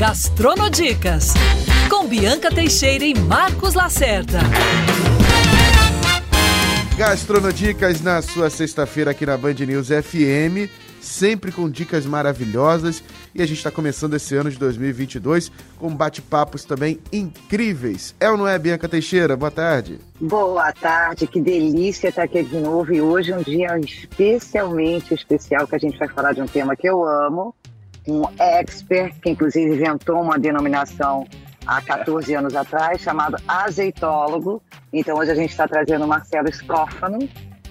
Gastronodicas, com Bianca Teixeira e Marcos Lacerda. Gastronodicas na sua sexta-feira aqui na Band News FM, sempre com dicas maravilhosas. E a gente está começando esse ano de 2022 com bate-papos também incríveis. É ou não é, Bianca Teixeira? Boa tarde. Boa tarde, que delícia estar aqui de novo. E hoje é um dia especialmente especial que a gente vai falar de um tema que eu amo, um expert, que inclusive inventou uma denominação há 14 anos atrás, chamado azeitólogo. Então hoje a gente está trazendo o Marcelo Scófano.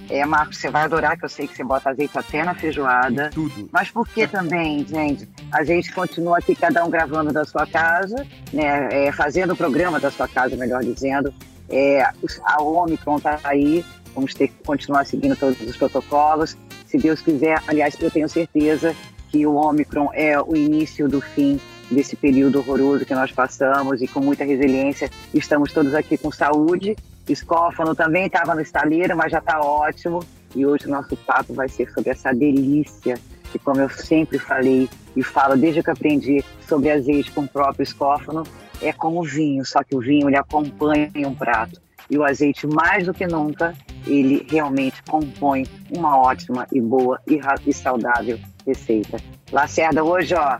É, Marcos, você vai adorar, que eu sei que você bota azeite até na feijoada. Tudo. Mas por que também, gente? A gente continua aqui, cada um gravando da sua casa, né? É, fazendo o programa da sua casa, melhor dizendo. É, a Omicron está aí, vamos ter que continuar seguindo todos os protocolos. Se Deus quiser, aliás, eu tenho certeza que o Omicron é o início do fim desse período horroroso que nós passamos e com muita resiliência estamos todos aqui com saúde. Escófano também estava no estaleiro, mas já está ótimo. E hoje o nosso papo vai ser sobre essa delícia que, como eu sempre falei e falo desde que aprendi sobre azeite com o próprio escófano, é como o vinho, só que o vinho ele acompanha um prato. E o azeite, mais do que nunca, ele realmente compõe uma ótima e boa e, e saudável receita. Lacerda, hoje, ó,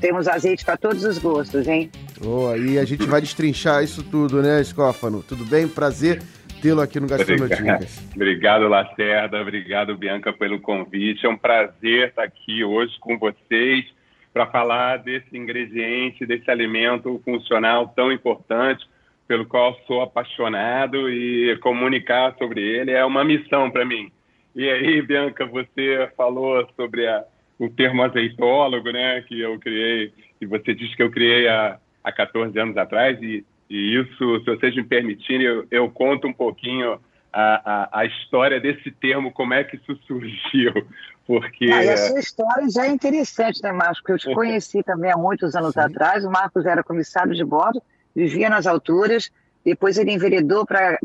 temos azeite para todos os gostos, hein? Oh, e a gente vai destrinchar isso tudo, né, Escófano? Tudo bem? Prazer tê-lo aqui no Gastronodicas. Obrigado, Lacerda. Obrigado, Bianca, pelo convite. É um prazer estar aqui hoje com vocês para falar desse ingrediente, desse alimento funcional tão importante, pelo qual sou apaixonado e comunicar sobre ele é uma missão para mim. E aí, Bianca, você falou sobre a, o termo azeitólogo, né, que eu criei, e você disse que eu criei há, há 14 anos atrás, e, e isso, se vocês me permitirem, eu, eu conto um pouquinho a, a, a, história desse termo, como é que isso surgiu. Porque... Ah, a sua história já é interessante, né, Marcos? Porque eu te conheci também há muitos anos Sim. atrás. O Marcos era comissário de bordo, vivia nas alturas, depois ele enveredou para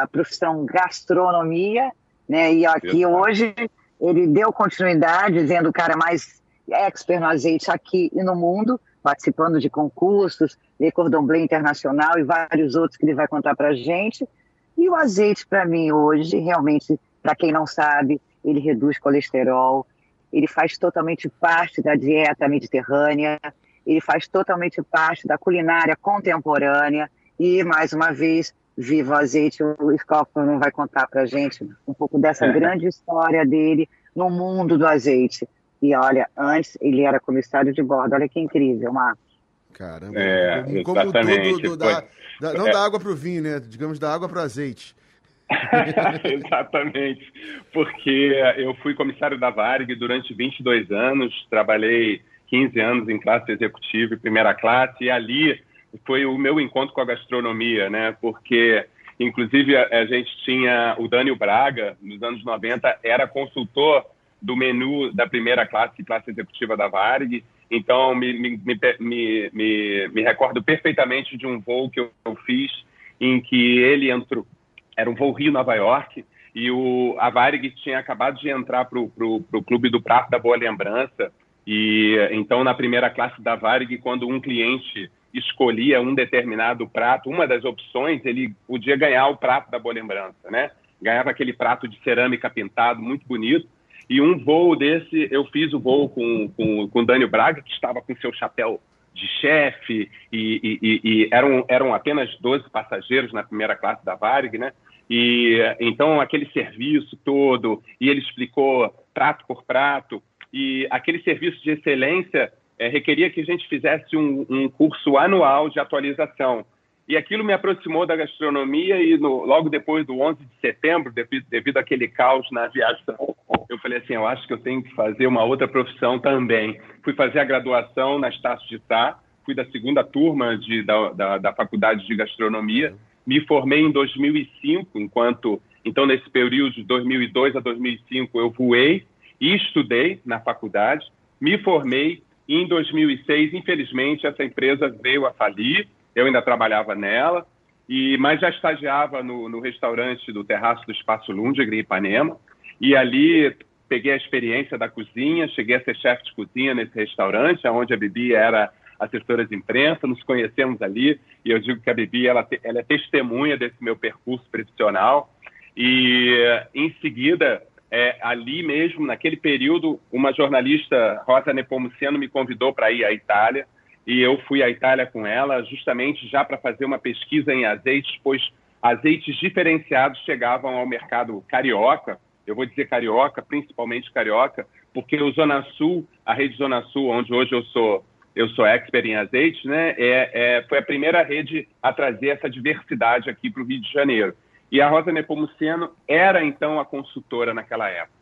a profissão gastronomia, né? E aqui Exato. hoje ele deu continuidade, sendo o cara mais expert no azeite aqui e no mundo, participando de concursos, Le Cordon Bleu Internacional e vários outros que ele vai contar para a gente. E o azeite, para mim, hoje, realmente, para quem não sabe, ele reduz colesterol, ele faz totalmente parte da dieta mediterrânea, ele faz totalmente parte da culinária contemporânea. E, mais uma vez, Viva o Azeite, o Scoffman vai contar para gente um pouco dessa é. grande história dele no mundo do azeite. E olha, antes ele era comissário de bordo, olha que incrível, Marcos. Caramba, é, como, exatamente. tudo, da, da, não é. dá água para o vinho, né? Digamos, dá água para o azeite. exatamente, porque eu fui comissário da Varg durante 22 anos, trabalhei 15 anos em classe executiva e primeira classe, e ali foi o meu encontro com a gastronomia, né? Porque, inclusive, a, a gente tinha o Dânio Braga, nos anos 90, era consultor do menu da primeira classe, classe executiva da Varg. Então, me, me, me, me, me recordo perfeitamente de um voo que eu, eu fiz em que ele entrou, era um voo Rio-Nova York, e o, a Varig tinha acabado de entrar para o Clube do Prato da Boa Lembrança, e então na primeira classe da Varig, quando um cliente escolhia um determinado prato, uma das opções, ele podia ganhar o prato da boa lembrança, né? Ganhava aquele prato de cerâmica pintado, muito bonito. E um voo desse, eu fiz o voo com, com, com Dânio Braga, que estava com seu chapéu de chefe, e, e, e, eram, eram apenas 12 passageiros na primeira classe da Varig, né? E então aquele serviço todo, e ele explicou prato por prato, e aquele serviço de excelência é, requeria que a gente fizesse um, um, curso anual de atualização. E aquilo me aproximou da gastronomia e no, logo depois do 11 de setembro, devido, devido àquele caos na aviação, eu falei assim, eu acho que eu tenho que fazer uma outra profissão também. Fui fazer a graduação na Estácio de Sá, fui da segunda turma de, da, da, da Faculdade de Gastronomia, me formei em 2005, enquanto, então nesse período de 2002 a 2005 eu voei e estudei na faculdade, me formei, e em 2006, infelizmente, essa empresa veio a falir. Eu ainda trabalhava nela, e mas já estagiava no, no restaurante do Terraço do Espaço Lundgren, em Ipanema. E ali peguei a experiência da cozinha, cheguei a ser chefe de cozinha nesse restaurante, onde a Bibi era assessora de imprensa, nos conhecemos ali, e eu digo que a Bibi ela, ela é testemunha desse meu percurso profissional. E em seguida, é, ali mesmo, naquele período, uma jornalista, Rosa Nepomuceno, me convidou para ir à Itália, e eu fui à Itália com ela, justamente já para fazer uma pesquisa em azeites, pois azeites diferenciados chegavam ao mercado carioca, eu vou dizer carioca, principalmente carioca, porque o Zona Sul, a rede Zona Sul, onde hoje eu sou eu sou expert em azeites, né? É, é, foi a primeira rede a trazer essa diversidade aqui para o Rio de Janeiro. E a Rosa Nepomuceno era então a consultora naquela época.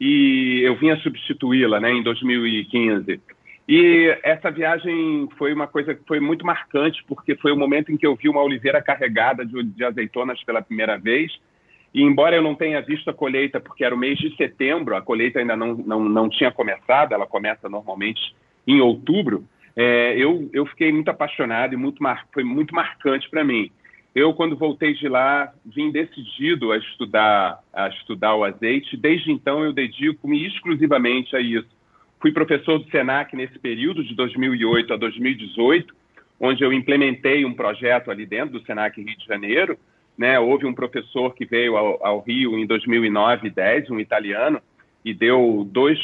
E eu vinha substituí-la, né, em 2015. E essa viagem foi uma coisa que foi muito marcante, porque foi o momento em que eu vi uma oliveira carregada de, de azeitonas pela primeira vez. E embora eu não tenha visto a colheita, porque era o mês de setembro, a colheita ainda não, não, não tinha começado, ela começa normalmente em outubro, é, eu, eu fiquei muito apaixonado e muito mar, foi muito marcante para mim. Eu, quando voltei de lá, vim decidido a estudar, a estudar o azeite. Desde então, eu dedico-me exclusivamente a isso Fui professor do SENAC nesse período, de 2008 a 2018, onde eu implementei um projeto ali dentro do SENAC Rio de Janeiro. Né? Houve um professor que veio ao, ao Rio em 2009 e 2010, um italiano, e deu dois,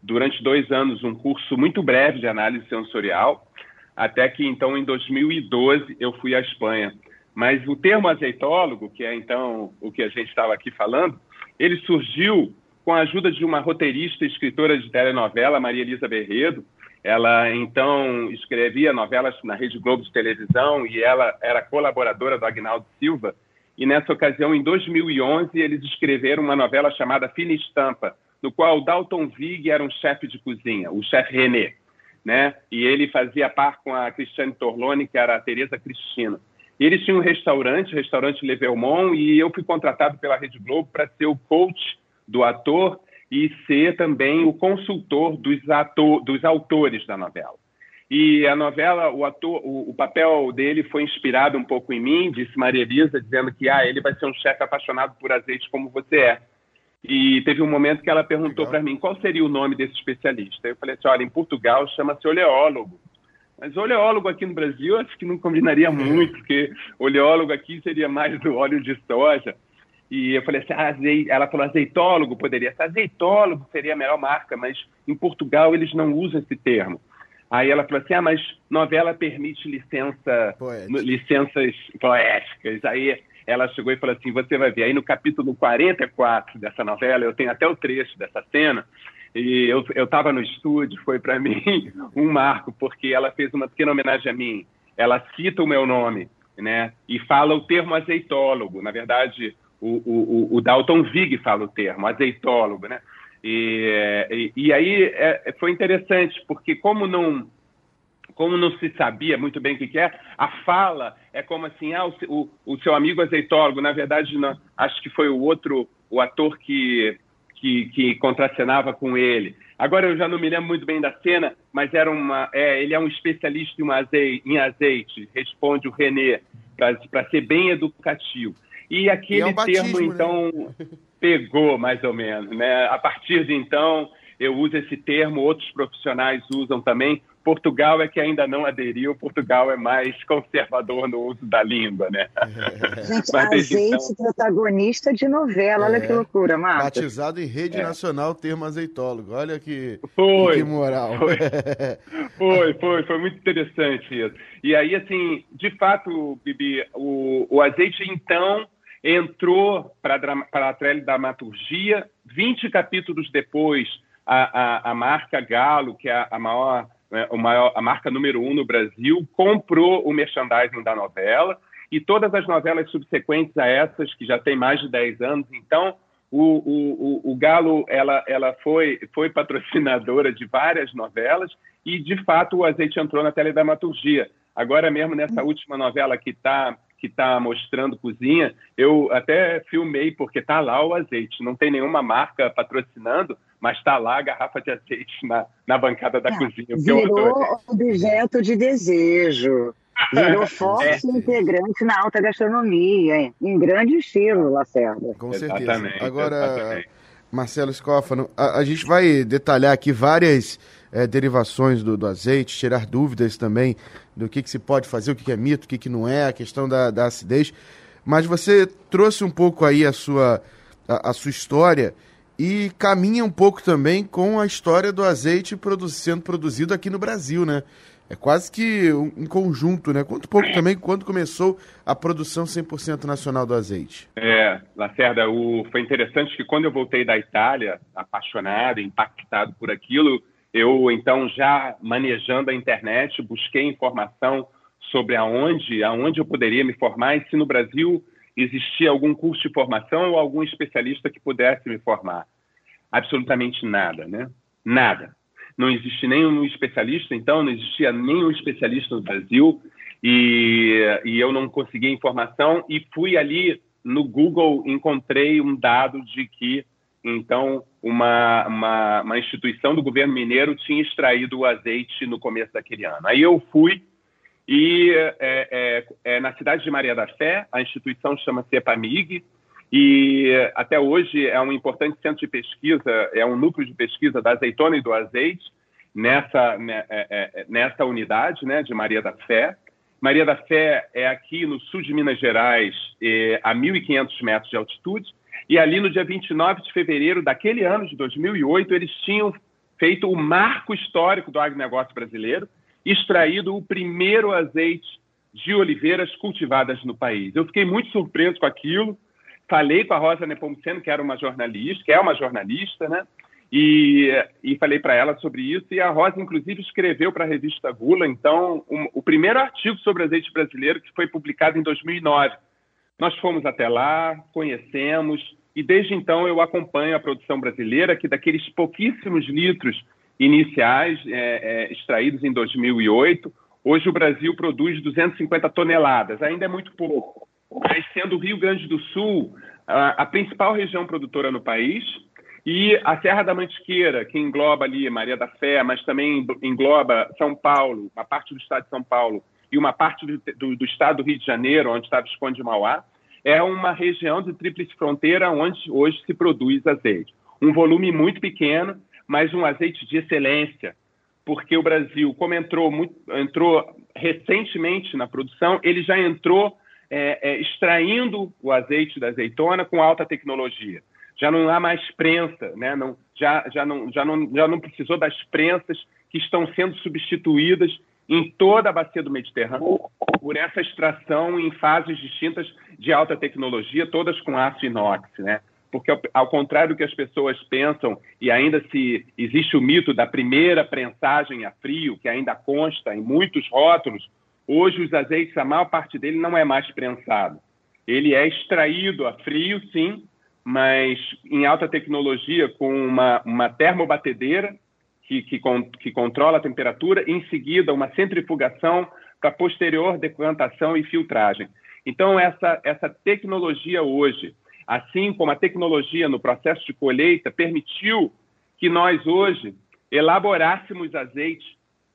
durante dois anos um curso muito breve de análise sensorial, até que então em 2012 eu fui à Espanha. Mas o termo azeitólogo, que é então o que a gente estava aqui falando, ele surgiu com a ajuda de uma roteirista e escritora de telenovela, Maria Elisa Berredo. Ela, então, escrevia novelas na Rede Globo de televisão e ela era colaboradora do Agnaldo Silva. E nessa ocasião, em 2011, eles escreveram uma novela chamada Fina Estampa, no qual Dalton Vig era um chefe de cozinha, o chefe René, né? E ele fazia par com a Cristiane Torlone, que era a Teresa Cristina. Eles tinham um restaurante, o restaurante Le e eu fui contratado pela Rede Globo para ser o coach do ator e ser também o consultor dos, ator, dos autores da novela. E a novela, o ator, o, o, papel dele foi inspirado um pouco em mim, disse Maria Elisa, dizendo que ah, ele vai ser um chefe apaixonado por azeite como você é. E teve um momento que ela perguntou para mim qual seria o nome desse especialista. Eu falei assim: olha, em Portugal chama-se oleólogo. Mas oleólogo aqui no Brasil acho que não combinaria muito, porque oleólogo aqui seria mais do óleo de soja. E eu falei assim, ah, azei... ela falou azeitólogo, poderia ser azeitólogo, seria a melhor marca, mas em Portugal eles não usam esse termo. Aí ela falou assim, ah, mas novela permite licença, licenças poéticas. Aí ela chegou e falou assim, você vai ver, aí no capítulo 44 dessa novela, eu tenho até o trecho dessa cena, e eu estava no estúdio, foi para mim um marco, porque ela fez uma pequena homenagem a mim. Ela cita o meu nome, né, e fala o termo azeitólogo. Na verdade, o, o, o Dalton Vig fala o termo, azeitólogo, né? E, e, e aí é, foi interessante, porque como não, como não se sabia muito bem o que, que é, a fala é como assim, ah, o, o seu amigo azeitólogo, na verdade, não, acho que foi o outro, o ator que, que, que contracenava com ele. Agora eu já não me lembro muito bem da cena, mas era uma, é, ele é um especialista em, azeite, em azeite responde o René, para ser bem educativo. E aquele e é um batismo, termo, né? então, né? pegou mais ou menos. Né? A partir de então, eu uso esse termo, outros profissionais usam também. Portugal é que ainda não aderiu, Portugal é mais conservador no uso da língua, né? É. Gente, Mas, azeite então... protagonista de novela, é. olha que loucura, Marcos. Batizado em rede é. nacional termo azeitólogo, olha que, foi, que moral. Foi. foi, foi, foi muito interessante isso. E aí, assim, de fato, Bibi, o, o azeite, então, entrou para a dramaturgia. 20 capítulos depois, a, a, a marca Galo, que é a maior, né, o maior, a marca número um no Brasil, comprou o merchandising da novela e todas as novelas subsequentes a essas, que já tem mais de 10 anos, então, o, o, o, Galo ela, ela foi, foi patrocinadora de várias novelas e, de fato, o azeite entrou na teledramaturgia. Agora mesmo, nessa última novela que está que está mostrando cozinha, eu até filmei porque está lá o azeite. Não tem nenhuma marca patrocinando, mas está lá a garrafa de azeite na, na bancada da é, cozinha. Virou objeto de desejo. Virou forte é. integrante na alta gastronomia, hein? em grande estilo, Lacerda. Com certeza. Exatamente, Agora, exatamente. Marcelo Scófano, a, a, gente vai detalhar aqui várias é, derivações do, do, azeite, tirar dúvidas também do que, que se pode fazer, o que, que é mito, o que, que não é, a questão da, da acidez. Mas você trouxe um pouco aí a sua, a, a sua história e caminha um pouco também com a história do azeite produ sendo produzido aqui no Brasil, né? É quase que um, um conjunto, né? Conta um pouco também quando começou a produção 100% nacional do azeite. É, Lacerda, o, foi interessante que quando eu voltei da Itália, apaixonado, impactado por aquilo, eu então já manejando a internet, busquei informação sobre aonde, aonde eu poderia me formar e se no Brasil existia algum curso de formação ou algum especialista que pudesse me formar. Absolutamente nada, né? Nada não existe nenhum especialista, então não existia nenhum especialista no Brasil e, e eu não consegui informação e fui ali no Google encontrei um dado de que então uma, uma, uma instituição do governo mineiro tinha extraído o azeite no começo daquele ano. Aí eu fui e é, é, é, na cidade de Maria da Fé, a instituição chama-se EPAMIG, e até hoje é um importante centro de pesquisa, é um núcleo de pesquisa da azeitona e do azeite nessa, né, é, é, nessa unidade né, de Maria da Fé. Maria da Fé é aqui no sul de Minas Gerais, é, a 1.500 metros de altitude, e ali no dia 29 de fevereiro daquele ano de 2008, eles tinham feito o marco histórico do agronegócio brasileiro, extraído o primeiro azeite de oliveiras cultivadas no país. Eu fiquei muito surpreso com aquilo, falei com a Rosa Nepomuceno, que era uma jornalista, que é uma jornalista, né? E, e falei para ela sobre isso. E a Rosa, inclusive, escreveu para a revista Gula, então, um, o primeiro artigo sobre azeite brasileiro que foi publicado em 2009. Nós fomos até lá, conhecemos, e desde então eu acompanho a produção brasileira, que daqueles pouquíssimos litros iniciais é, é, extraídos em 2008, hoje o Brasil produz 250 toneladas. Ainda é muito pouco mas sendo o Rio Grande do Sul a, a principal região produtora no país, e a Serra da Mantiqueira, que engloba ali Maria da Fé, mas também engloba São Paulo, uma parte do estado de São Paulo e uma parte do, do, do estado do Rio de Janeiro, onde está Visconde de Mauá, é uma região de tríplice fronteira onde hoje se produz azeite. Um volume muito pequeno, mas um azeite de excelência, porque o Brasil, como entrou, muito, entrou recentemente na produção, ele já entrou é, é, extraindo o azeite da azeitona com alta tecnologia. Já não há mais prensa, né? não, já, já, não, já, não, já não precisou das prensas que estão sendo substituídas em toda a bacia do Mediterrâneo por essa extração em fases distintas de alta tecnologia, todas com aço inox, né? Porque ao contrário do que as pessoas pensam e ainda se existe o mito da primeira prensagem a frio, que ainda consta em muitos rótulos, Hoje, os azeites, a maior parte dele não é mais prensado. Ele é extraído a frio, sim, mas em alta tecnologia, com uma, uma termobatedeira que, que, que controla a temperatura, e em seguida, uma centrifugação para posterior decantação e filtragem. Então, essa, essa tecnologia hoje, assim como a tecnologia no processo de colheita, permitiu que nós hoje elaborássemos azeites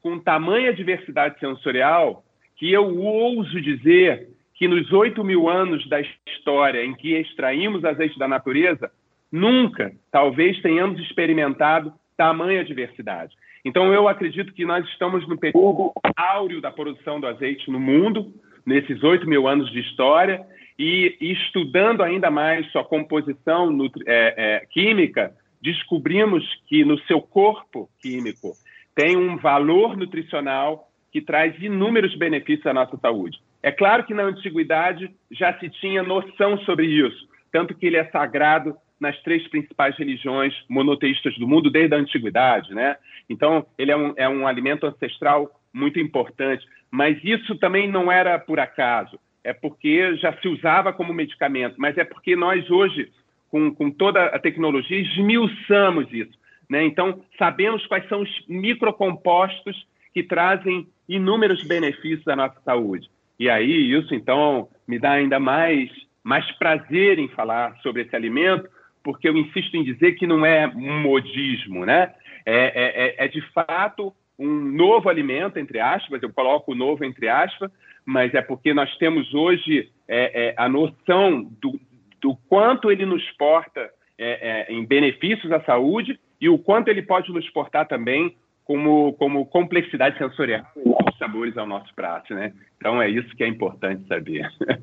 com tamanha diversidade sensorial que eu ouso dizer que nos oito mil anos da história em que extraímos azeite da natureza, nunca, talvez, tenhamos experimentado tamanha diversidade. Então, eu acredito que nós estamos no período áureo da produção do azeite no mundo, nesses oito mil anos de história, e, estudando ainda mais sua composição é, é, química, descobrimos que no seu corpo químico tem um valor nutricional que traz inúmeros benefícios à nossa saúde. É claro que na antiguidade já se tinha noção sobre isso, tanto que ele é sagrado nas três principais religiões monoteístas do mundo desde a antiguidade, né? Então ele é um, é um alimento ancestral muito importante, mas isso também não era por acaso, é porque já se usava como medicamento, mas é porque nós hoje, com, com toda a tecnologia, esmiuçamos isso. Né? Então, sabemos quais são os microcompostos que trazem inúmeros benefícios à nossa saúde. E aí, isso então me dá ainda mais, mais prazer em falar sobre esse alimento, porque eu insisto em dizer que não é um modismo, né? É, é, é, é de fato um novo alimento, entre aspas, eu coloco o novo entre aspas, mas é porque nós temos hoje é, é, a noção do, do quanto ele nos porta é, é, em benefícios à saúde e o quanto ele pode nos portar também como, como complexidade sensorial e sabores ao nosso prato, né? Então é isso que é importante saber.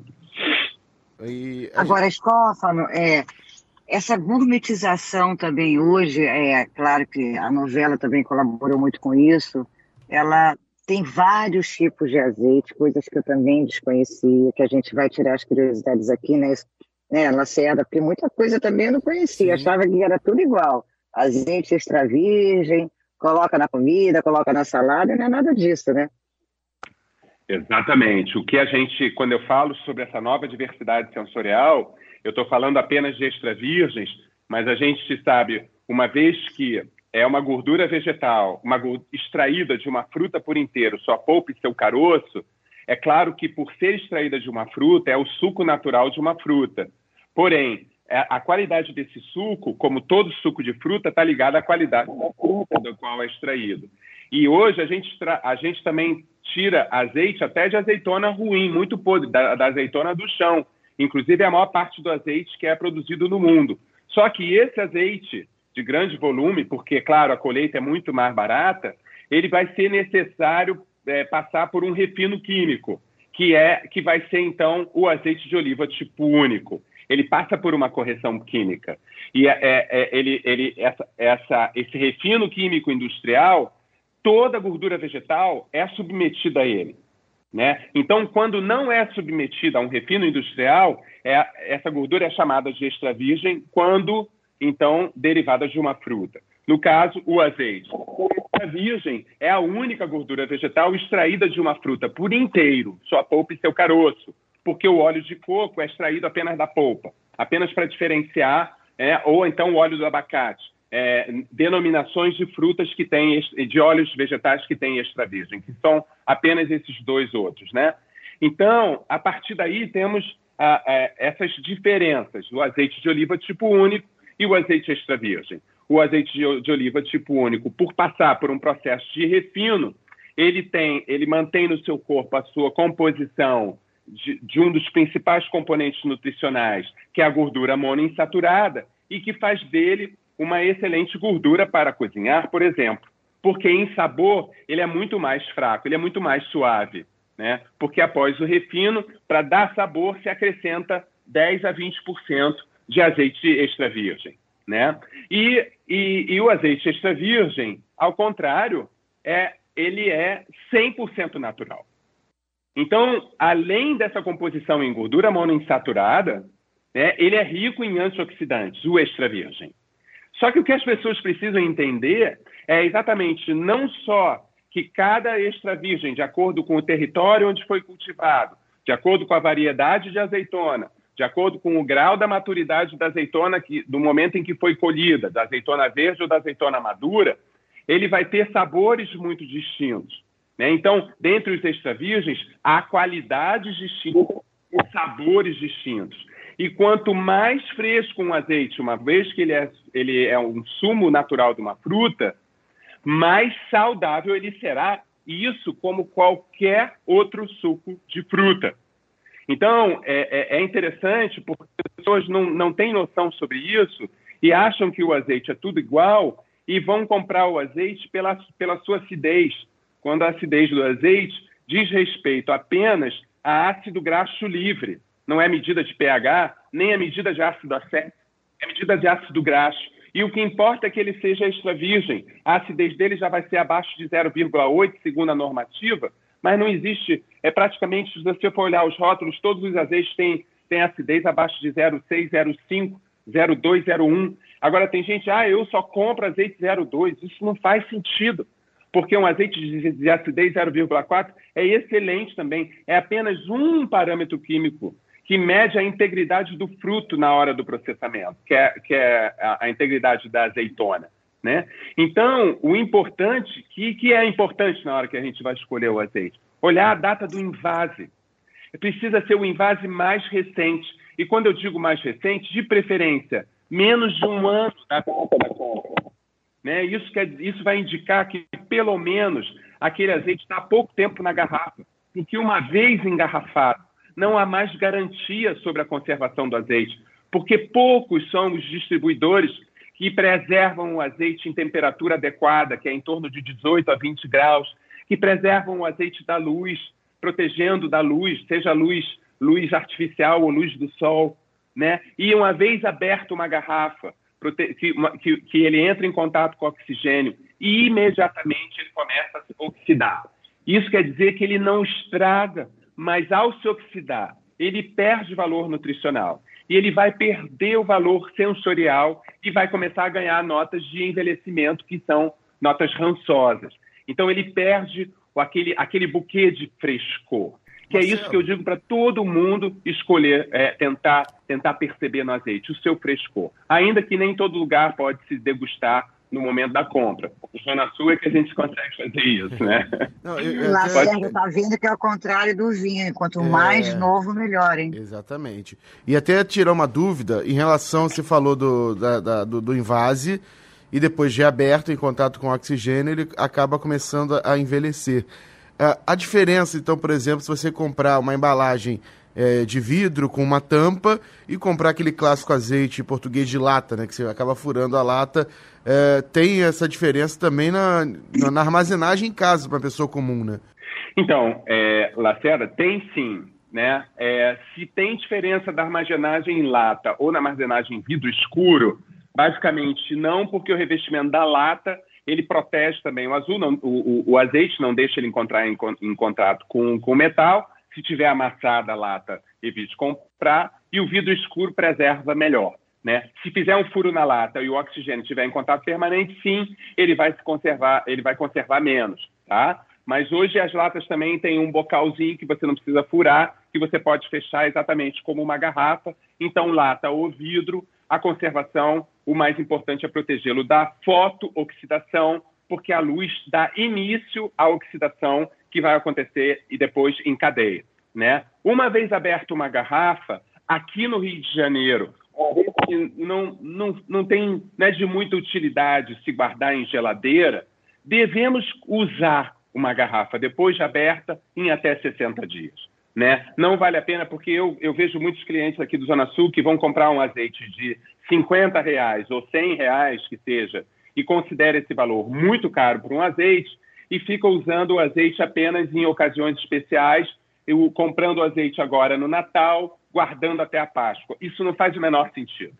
E Agora, gente... Escófano, é, essa gourmetização também hoje, é claro que a novela também colaborou muito com isso, ela tem vários tipos de azeite, coisas que eu também desconhecia, que a gente vai tirar as curiosidades aqui, né, né Lacerda, porque muita coisa também eu não conhecia, Sim. achava que era tudo igual. Azeite extra virgem, coloca na comida, coloca na salada, não é nada disso, né? Exatamente. O que a gente, quando eu falo sobre essa nova diversidade sensorial, eu estou falando apenas de extra virgens, mas a gente sabe, uma vez que é uma gordura vegetal, uma extraída de uma fruta por inteiro, sua polpa e seu caroço, é claro que por ser extraída de uma fruta, é o suco natural de uma fruta. Porém, é, a qualidade desse suco, como todo suco de fruta, está ligada à qualidade da fruta do qual é extraído. E hoje a gente, a gente também tira azeite até de azeitona ruim, muito podre, da, da azeitona do chão. Inclusive, é a maior parte do azeite que é produzido no mundo. Só que esse azeite de grande volume, porque, claro, a colheita é muito mais barata, ele vai ser necessário é, passar por um refino químico, que é que vai ser, então, o azeite de oliva tipo único ele passa por uma correção química. E é, é, é, ele, ele, essa, essa, esse refino químico industrial, toda gordura vegetal é submetida a ele. Né? Então, quando não é submetida a um refino industrial, é, essa gordura é chamada de extra virgem, quando, então, derivada de uma fruta. No caso, o azeite. Extra virgem é a única gordura vegetal extraída de uma fruta por inteiro, sua polpa e seu caroço porque o óleo de coco é extraído apenas da polpa, apenas para diferenciar, é, ou então o óleo do abacate, é, denominações de frutas que têm, de óleos vegetais que têm extra virgem, que são apenas esses dois outros, né? Então, a partir daí temos a, a, essas diferenças do azeite de oliva tipo único e o azeite extra virgem. O azeite de, oliva tipo único, por passar por um processo de refino, ele tem, ele mantém no seu corpo a sua composição de, de, um dos principais componentes nutricionais, que é a gordura monoinsaturada, e que faz dele uma excelente gordura para cozinhar, por exemplo. Porque em sabor ele é muito mais fraco, ele é muito mais suave. Né? Porque após o refino, para dar sabor, se acrescenta 10 a 20% de azeite extra virgem. Né? E, e, e o azeite extra virgem, ao contrário, é, ele é 100% natural. Então, além dessa composição em gordura monoinsaturada, né, ele é rico em antioxidantes, o extra virgem. Só que o que as pessoas precisam entender é exatamente não só que cada extra virgem, de acordo com o território onde foi cultivado, de acordo com a variedade de azeitona, de acordo com o grau da maturidade da azeitona que, do momento em que foi colhida, da azeitona verde ou da azeitona madura, ele vai ter sabores muito distintos. Né? Então, dentre os extra virgens, há qualidades distintas e sabores distintos. E quanto mais fresco um azeite, uma vez que ele é, ele é um sumo natural de uma fruta, mais saudável ele será. Isso como qualquer outro suco de fruta. Então, é, é, é interessante porque as pessoas não, não têm noção sobre isso e acham que o azeite é tudo igual e vão comprar o azeite pela, pela sua acidez, quando a acidez do azeite diz respeito apenas a ácido graxo livre. Não é medida de pH, nem é medida de ácido acético, é medida de ácido graxo. E o que importa é que ele seja extra virgem. A acidez dele já vai ser abaixo de 0,8, segundo a normativa, mas não existe, é praticamente, se você for olhar os rótulos, todos os azeites têm, têm acidez abaixo de 0,6, 0,5, 0,2, 0,1. Agora tem gente, ah, eu só compro azeite 0,2. Isso não faz sentido porque um azeite de acidez 0,4 é excelente também. É apenas um parâmetro químico que mede a integridade do fruto na hora do processamento, que é, que é a, a, integridade da azeitona. Né? Então, o importante, que, que é importante na hora que a gente vai escolher o azeite? Olhar a data do invase. Precisa ser o invase mais recente. E quando eu digo mais recente, de preferência, menos de um ano da data da compra. Né? Isso, quer, isso vai indicar que, pelo menos, aquele azeite está há pouco tempo na garrafa, porque uma vez engarrafado, não há mais garantia sobre a conservação do azeite, porque poucos são os distribuidores que preservam o azeite em temperatura adequada, que é em torno de 18 a 20 graus, que preservam o azeite da luz, protegendo da luz, seja luz, luz artificial ou luz do sol, né? E uma vez aberta uma garrafa, que, que, que ele entra em contato com oxigênio e imediatamente ele começa a se oxidar. Isso quer dizer que ele não estraga, mas ao se oxidar, ele perde valor nutricional e ele vai perder o valor sensorial e vai começar a ganhar notas de envelhecimento que são notas rançosas. Então ele perde aquele, aquele buquê de frescor. Que é isso que eu digo para todo mundo escolher, é, tentar, tentar perceber no azeite, o seu frescor. Ainda que nem todo lugar pode se degustar no momento da compra. O Zona Sul é que a gente consegue fazer isso, né? Não, eu, eu, Lacerda está vendo que é o contrário do vinho. Quanto é... mais novo, melhor, hein? Exatamente. E até tirar uma dúvida em relação, você falou do, da, da, do, do invase, e depois de aberto, em contato com oxigênio, ele acaba começando a envelhecer. É, a diferença, então, por exemplo, se você comprar uma embalagem é, de vidro com uma tampa e comprar aquele clássico azeite português de lata, né? Que você acaba furando a lata. É, tem essa diferença também na, na armazenagem em casa para a pessoa comum, né? Então, é, Lacerda, tem sim. Né? É, se tem diferença da armazenagem em lata ou na armazenagem em vidro escuro, basicamente não, porque o revestimento da lata ele protege também o azul, não, o, o, o, azeite não deixa ele encontrar em, em contato com, com o metal. Se tiver amassada a lata, evite comprar. E o vidro escuro preserva melhor. Né? Se fizer um furo na lata e o oxigênio estiver em contato permanente, sim, ele vai se conservar, ele vai conservar menos, tá? Mas hoje as latas também têm um bocalzinho que você não precisa furar, que você pode fechar exatamente como uma garrafa. Então, lata ou vidro, a conservação, o mais importante é protegê-lo da fotooxidação, porque a luz dá início à oxidação que vai acontecer e depois em cadeia. Né? Uma vez aberta uma garrafa, aqui no Rio de Janeiro, não, não, não tem né, de muita utilidade se guardar em geladeira, devemos usar uma garrafa depois de aberta em até 60 dias. Né? Não vale a pena porque eu, eu vejo muitos clientes aqui do Zona Sul que vão comprar um azeite de 50 reais ou 100 reais que seja e considera esse valor muito caro por um azeite e fica usando o azeite apenas em ocasiões especiais, eu, comprando o azeite agora no Natal, guardando até a Páscoa. Isso não faz o menor sentido.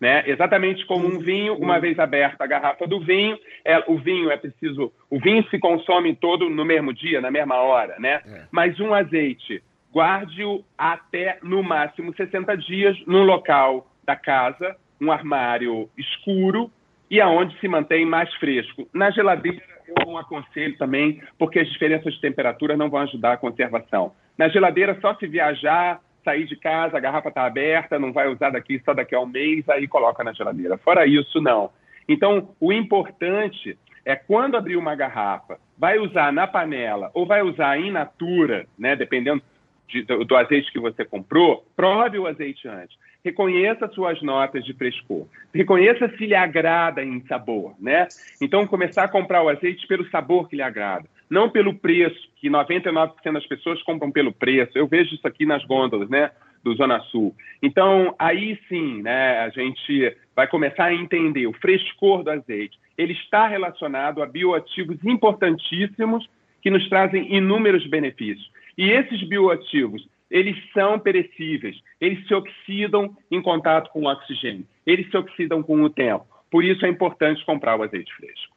Né? Exatamente como um vinho, uma vez aberta a garrafa do vinho, é, o vinho é preciso, o vinho se consome todo no mesmo dia, na mesma hora, né? É. Mas um azeite guarde-o até no máximo 60 dias num local da casa, um armário escuro e aonde se mantém mais fresco. Na geladeira eu não aconselho também, porque as diferenças de temperatura não vão ajudar a conservação. Na geladeira só se viajar, sair de casa, a garrafa está aberta, não vai usar daqui só daqui a um mês, aí coloca na geladeira. Fora isso, não. Então, o importante é quando abrir uma garrafa, vai usar na panela ou vai usar in natura, né, dependendo de, do, do, azeite que você comprou, prove o azeite antes. Reconheça suas notas de frescor. Reconheça se lhe agrada em sabor, né? Então, começar a comprar o azeite pelo sabor que lhe agrada, não pelo preço, que 99% das pessoas compram pelo preço. Eu vejo isso aqui nas gôndolas, né? Do Zona Sul. Então, aí sim, né, a gente vai começar a entender o frescor do azeite. Ele está relacionado a bioativos importantíssimos que nos trazem inúmeros benefícios. E esses bioativos, eles são perecíveis, eles se oxidam em contato com o oxigênio, eles se oxidam com o tempo. Por isso é importante comprar o azeite fresco.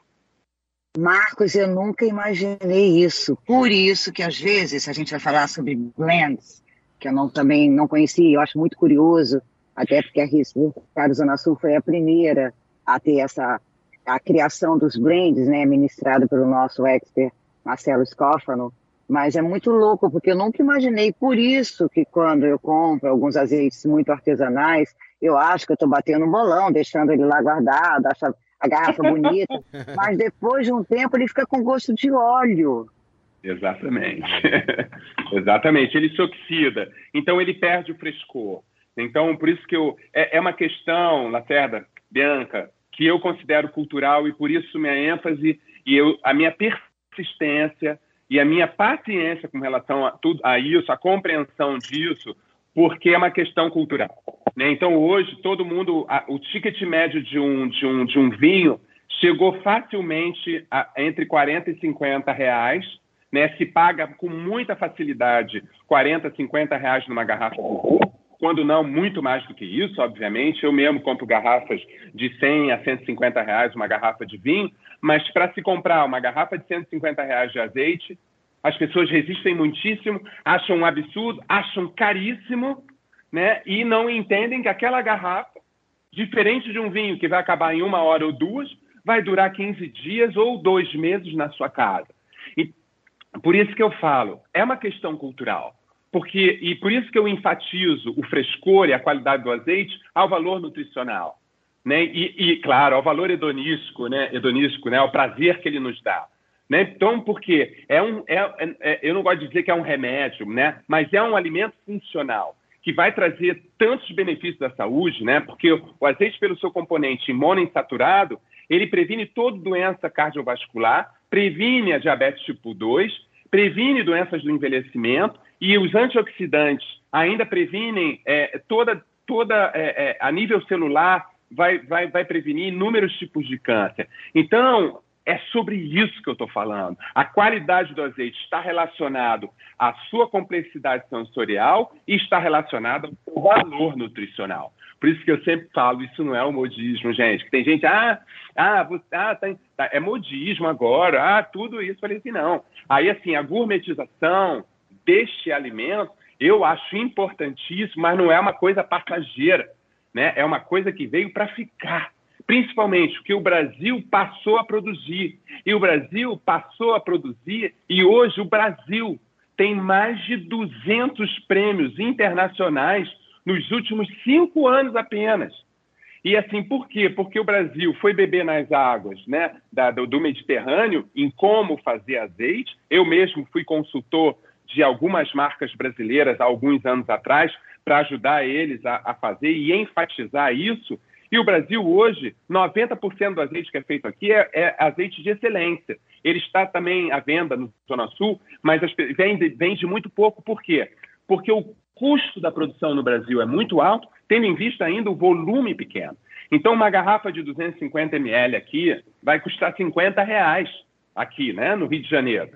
Marcos, eu nunca imaginei isso. Por isso que às vezes a gente vai falar sobre blends, que eu não, também não conhecia, eu acho muito curioso, até porque a Ricardo Zona Sul foi a primeira a ter essa a criação dos blends, né, ministrado pelo nosso expert Marcelo Scófano, mas é muito louco, porque eu nunca imaginei, por isso que quando eu compro alguns azeites muito artesanais, eu acho que eu estou batendo um bolão, deixando ele lá guardado, acho a garrafa bonita, mas depois de um tempo ele fica com gosto de óleo. Exatamente. Exatamente. Ele se oxida, então ele perde o frescor. Então, por isso que eu. É, é uma questão, Lacerda, Bianca, que eu considero cultural e por isso minha ênfase e eu, a minha persistência e a minha paciência com relação a, tudo, a isso, a compreensão disso, porque é uma questão cultural. Né? Então, hoje, todo mundo, a, o ticket médio de um, de um, de um vinho chegou facilmente a, entre 40 e 50 reais. Né? Se paga com muita facilidade 40, 50 reais numa garrafa de vinho quando não, muito mais do que isso, obviamente. Eu mesmo compro garrafas de 100 a 150 reais, uma garrafa de vinho, mas para se comprar uma garrafa de 150 reais de azeite, as pessoas resistem muitíssimo, acham um absurdo, acham caríssimo, né? E não entendem que aquela garrafa, diferente de um vinho que vai acabar em uma hora ou duas, vai durar 15 dias ou dois meses na sua casa. E por isso que eu falo, é uma questão cultural. Porque, e por isso que eu enfatizo o frescor e a qualidade do azeite ao valor nutricional. Né? E, e claro, ao valor hedonístico, né? hedonístico né? ao prazer que ele nos dá. Né? Então, porque é um, é, é, é, eu não gosto de dizer que é um remédio, né? mas é um alimento funcional que vai trazer tantos benefícios à saúde, né? porque o azeite, pelo seu componente monoinsaturado, ele previne toda doença cardiovascular, previne a diabetes tipo 2, previne doenças do envelhecimento e os antioxidantes ainda previnem é, toda, toda é, é, a nível celular, vai, vai, vai prevenir inúmeros tipos de câncer. Então, é sobre isso que eu estou falando. A qualidade do azeite está relacionado à sua complexidade sensorial e está relacionado ao valor nutricional. Por isso que eu sempre falo, isso não é o modismo, gente. Tem gente, ah, ah, você, ah tá, tá, é modismo agora, ah, tudo isso. Eu falei assim, não. Aí, assim, a gourmetização, deste alimento, eu acho importantíssimo, mas não é uma coisa passageira, né? É uma coisa que veio para ficar. Principalmente o que o Brasil passou a produzir. E o Brasil passou a produzir, e hoje o Brasil tem mais de 200 prêmios internacionais nos últimos cinco anos apenas. E assim, por quê? Porque o Brasil foi beber nas águas né, da, do, do Mediterrâneo em como fazer azeite. Eu mesmo fui consultor de algumas marcas brasileiras há alguns anos atrás para ajudar eles a, a, fazer e enfatizar isso. E o Brasil hoje, 90% do azeite que é feito aqui é, é, azeite de excelência. Ele está também à venda no Zona Sul, mas vende, vende muito pouco. Por quê? Porque o custo da produção no Brasil é muito alto, tendo em vista ainda o volume pequeno. Então, uma garrafa de 250 ml aqui vai custar 50 reais aqui, né, no Rio de Janeiro.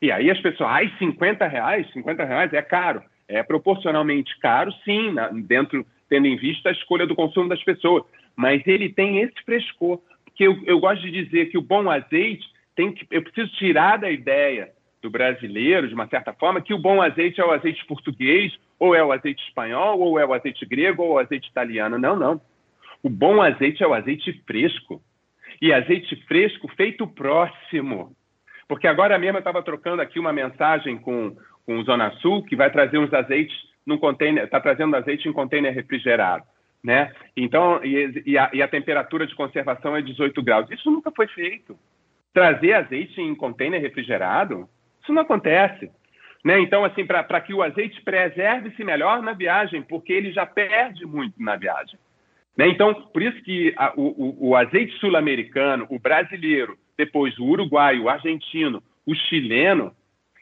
E aí as pessoas, ai, 50 reais, 50 reais é caro. É proporcionalmente caro, sim, dentro, tendo em vista a escolha do consumo das pessoas. Mas ele tem esse frescor. Porque eu, eu gosto de dizer que o bom azeite tem que. Eu preciso tirar da ideia do brasileiro, de uma certa forma, que o bom azeite é o azeite português, ou é o azeite espanhol, ou é o azeite grego, ou o azeite italiano. Não, não. O bom azeite é o azeite fresco. E azeite fresco feito próximo. Porque agora mesmo eu estava trocando aqui uma mensagem com, com o Zona Sul, que vai trazer uns azeites num container, está trazendo azeite em container refrigerado. Né? Então, e, e, a, e, a, temperatura de conservação é 18 graus. Isso nunca foi feito. Trazer azeite em container refrigerado, isso não acontece. Né? Então, assim, para que o azeite preserve-se melhor na viagem, porque ele já perde muito na viagem. Né? Então, por isso que a, o, o azeite sul-americano, o brasileiro, depois o uruguaio, o argentino, o chileno,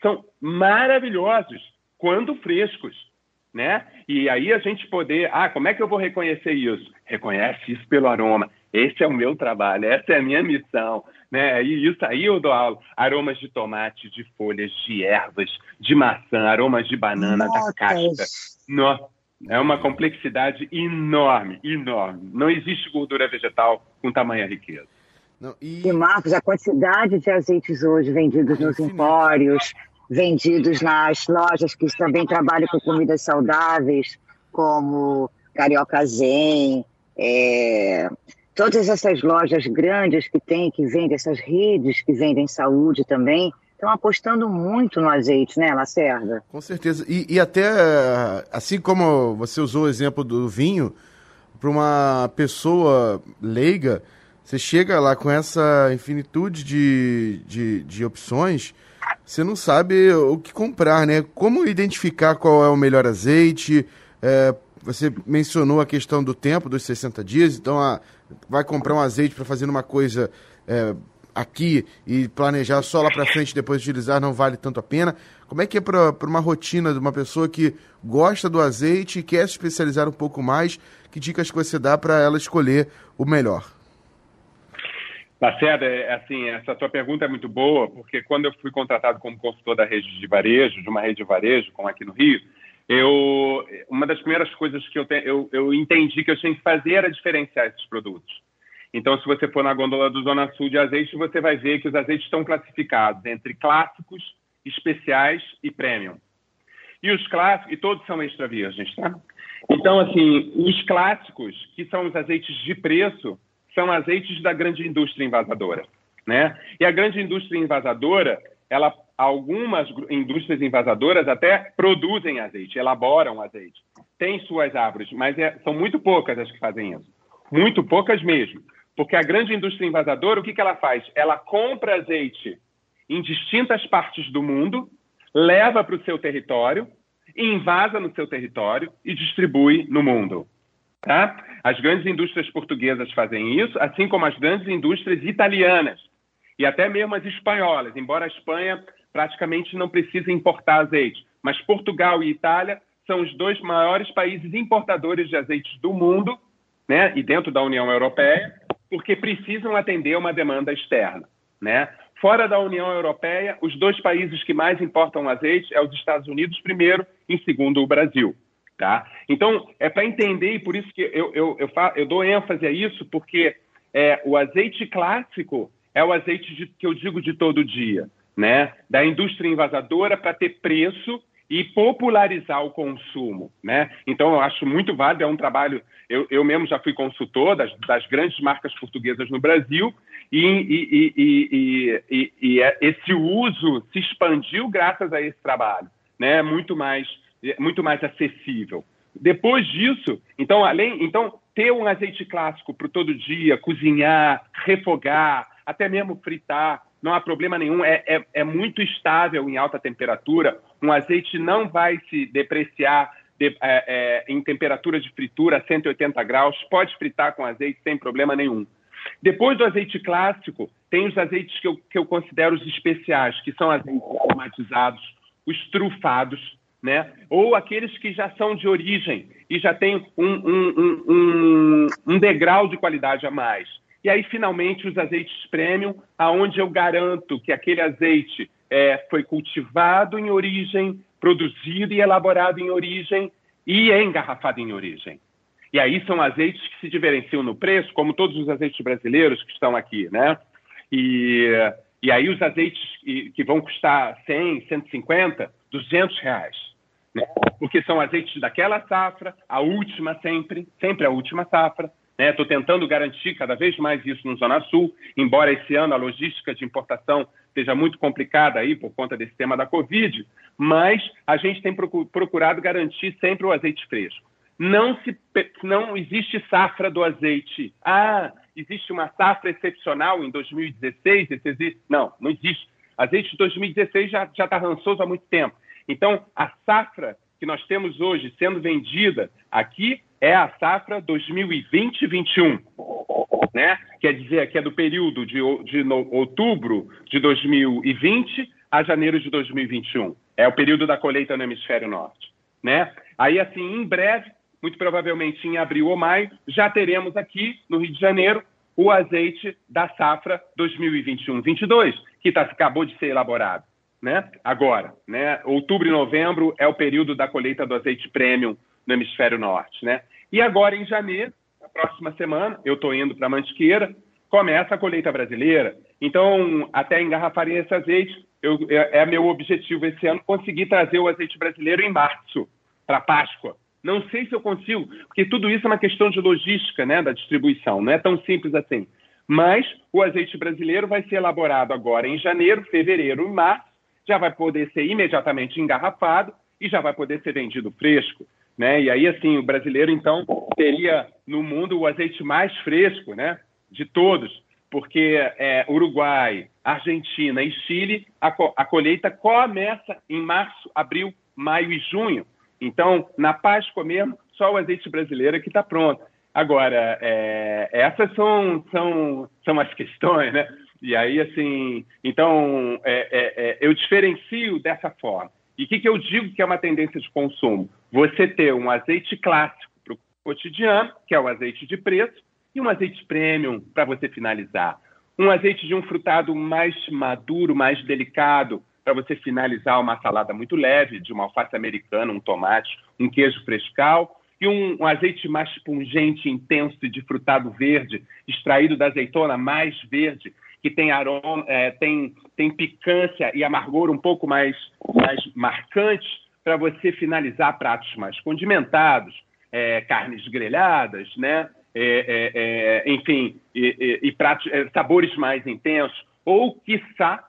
são maravilhosos quando frescos, né? E aí a gente poder, ah, como é que eu vou reconhecer isso? Reconhece isso pelo aroma. Esse é o meu trabalho, essa é a minha missão, né? E isso aí eu dou aula. Aromas de tomate, de folhas, de ervas, de maçã, aromas de banana, Notas. da casca. Nossa, é uma complexidade enorme, enorme. Não existe gordura vegetal com tamanha riqueza. Não, e... e... Marcos, a quantidade de azeites hoje vendidos é nos empórios, vendidos nas lojas que também trabalham com comidas saudáveis, como Carioca Zen, é, todas essas lojas grandes que tem, que vendem, essas redes que vendem saúde também, estão apostando muito no azeite, né, Lacerda? Com certeza. E, e até, assim como você usou o exemplo do vinho, para uma pessoa leiga, você chega lá com essa infinitude de, de, de opções, você não sabe o que comprar, né? Como identificar qual é o melhor azeite? É, você mencionou a questão do tempo, dos 60 dias, então a, vai comprar um azeite para fazer uma coisa é, aqui e planejar só lá para frente depois de utilizar não vale tanto a pena. Como é que é para uma rotina de uma pessoa que gosta do azeite e quer se especializar um pouco mais? Que dicas que você dá para ela escolher o melhor? Lacerda, é, assim, essa tua pergunta é muito boa, porque quando eu fui contratado como consultor da rede de varejo, de uma rede de varejo, como aqui no Rio, eu, uma das primeiras coisas que eu, te, eu, eu entendi que eu tinha que fazer era diferenciar esses produtos. Então, se você for na gôndola do Zona Sul de azeite, você vai ver que os azeites estão classificados entre clássicos, especiais e premium. E os clássicos, e todos são extra virgens, tá? Então, assim, os clássicos, que são os azeites de preço, são azeites da grande indústria invasadora. Né? E a grande indústria invasadora, ela, algumas indústrias invasadoras até produzem azeite, elaboram azeite. Tem suas árvores, mas é, são muito poucas as que fazem isso. Muito poucas mesmo. Porque a grande indústria invasadora, o que, que ela faz? Ela compra azeite em distintas partes do mundo, leva para o seu território, invasa no seu território e distribui no mundo. Tá? As grandes indústrias portuguesas fazem isso, assim como as grandes indústrias italianas e até mesmo as espanholas, embora a Espanha praticamente não precise importar azeite. Mas Portugal e Itália são os dois maiores países importadores de azeites do mundo, né, e dentro da União Europeia, porque precisam atender uma demanda externa, né? Fora da União Europeia, os dois países que mais importam azeite é os Estados Unidos primeiro, em segundo o Brasil. Tá? Então, é para entender, e por isso que eu, eu, eu, eu dou ênfase a isso, porque é, o azeite clássico é o azeite de, que eu digo de todo dia, né? da indústria invasadora para ter preço e popularizar o consumo. Né? Então, eu acho muito válido, é um trabalho. Eu, eu mesmo já fui consultor das, das grandes marcas portuguesas no Brasil, e, e, e, e, é, esse uso se expandiu graças a esse trabalho. Né? Muito mais muito mais acessível. Depois disso, então, além, então ter um azeite clássico para todo dia, cozinhar, refogar, até mesmo fritar, não há problema nenhum, é, é, é, muito estável em alta temperatura. Um azeite não vai se depreciar de, é, é em temperatura de fritura a 180 graus, pode fritar com azeite sem problema nenhum. Depois do azeite clássico, tem os azeites que eu, que eu considero os especiais, que são azeites aromatizados, os trufados, né? ou aqueles que já são de origem e já têm um, um, um, um, degrau de qualidade a mais. E aí, finalmente, os azeites premium, aonde eu garanto que aquele azeite é, foi cultivado em origem, produzido e elaborado em origem e é engarrafado em origem. E aí são azeites que se diferenciam no preço, como todos os azeites brasileiros que estão aqui, né? E, e aí os azeites que vão custar 100, 150, 200 reais né? porque são azeites daquela safra, a última sempre, sempre a última safra. Estou né? tentando garantir cada vez mais isso no Zona Sul, embora esse ano a logística de importação esteja muito complicada aí por conta desse tema da Covid, mas a gente tem procurado garantir sempre o azeite fresco. Não, se, não existe safra do azeite. Ah, existe uma safra excepcional em 2016? Existe? Não, não existe. Azeite de 2016 já está rançoso há muito tempo. Então, a safra que nós temos hoje sendo vendida aqui é a safra 2020-21, né? Quer dizer, que é do período de, de no, outubro de 2020 a janeiro de 2021. É o período da colheita no hemisfério norte, né? Aí, assim, em breve, muito provavelmente em abril ou maio, já teremos aqui no Rio de Janeiro o azeite da safra 2021-22, que tá, acabou de ser elaborado né? Agora, né? Outubro e novembro é o período da colheita do azeite premium no hemisfério norte, né? E agora em janeiro, na próxima semana, eu estou indo para Mantiqueira, começa a colheita brasileira. Então, até engarrafarem esse azeite, eu, é, é, meu objetivo esse ano conseguir trazer o azeite brasileiro em março para Páscoa. Não sei se eu consigo, porque tudo isso é uma questão de logística, né, da distribuição. Não é tão simples assim. Mas o azeite brasileiro vai ser elaborado agora em janeiro, fevereiro e março já vai poder ser imediatamente engarrafado e já vai poder ser vendido fresco. Né? E aí, assim, o brasileiro, então, teria no mundo o azeite mais fresco né, de todos, porque é, Uruguai, Argentina e Chile, a, a colheita começa em março, abril, maio e junho. Então, na Páscoa mesmo, só o azeite brasileiro é que está pronto. Agora, é, essas são, são, são as questões, né? E aí, assim, então, é, é, é, eu diferencio dessa forma. E o que, que eu digo que é uma tendência de consumo? Você ter um azeite clássico para o cotidiano, que é o azeite de preço, e um azeite premium para você finalizar. Um azeite de um frutado mais maduro, mais delicado, para você finalizar uma salada muito leve, de uma alface americana, um tomate, um queijo frescal, e um, um, azeite mais pungente, intenso de frutado verde, extraído da azeitona mais verde, que tem aroma, é, tem, tem picância e amargor um pouco mais, mais marcantes, para você finalizar pratos mais condimentados, é, carnes grelhadas, né? É, é, é enfim, e, e, e pratos, é, sabores mais intensos, ou, quiçá,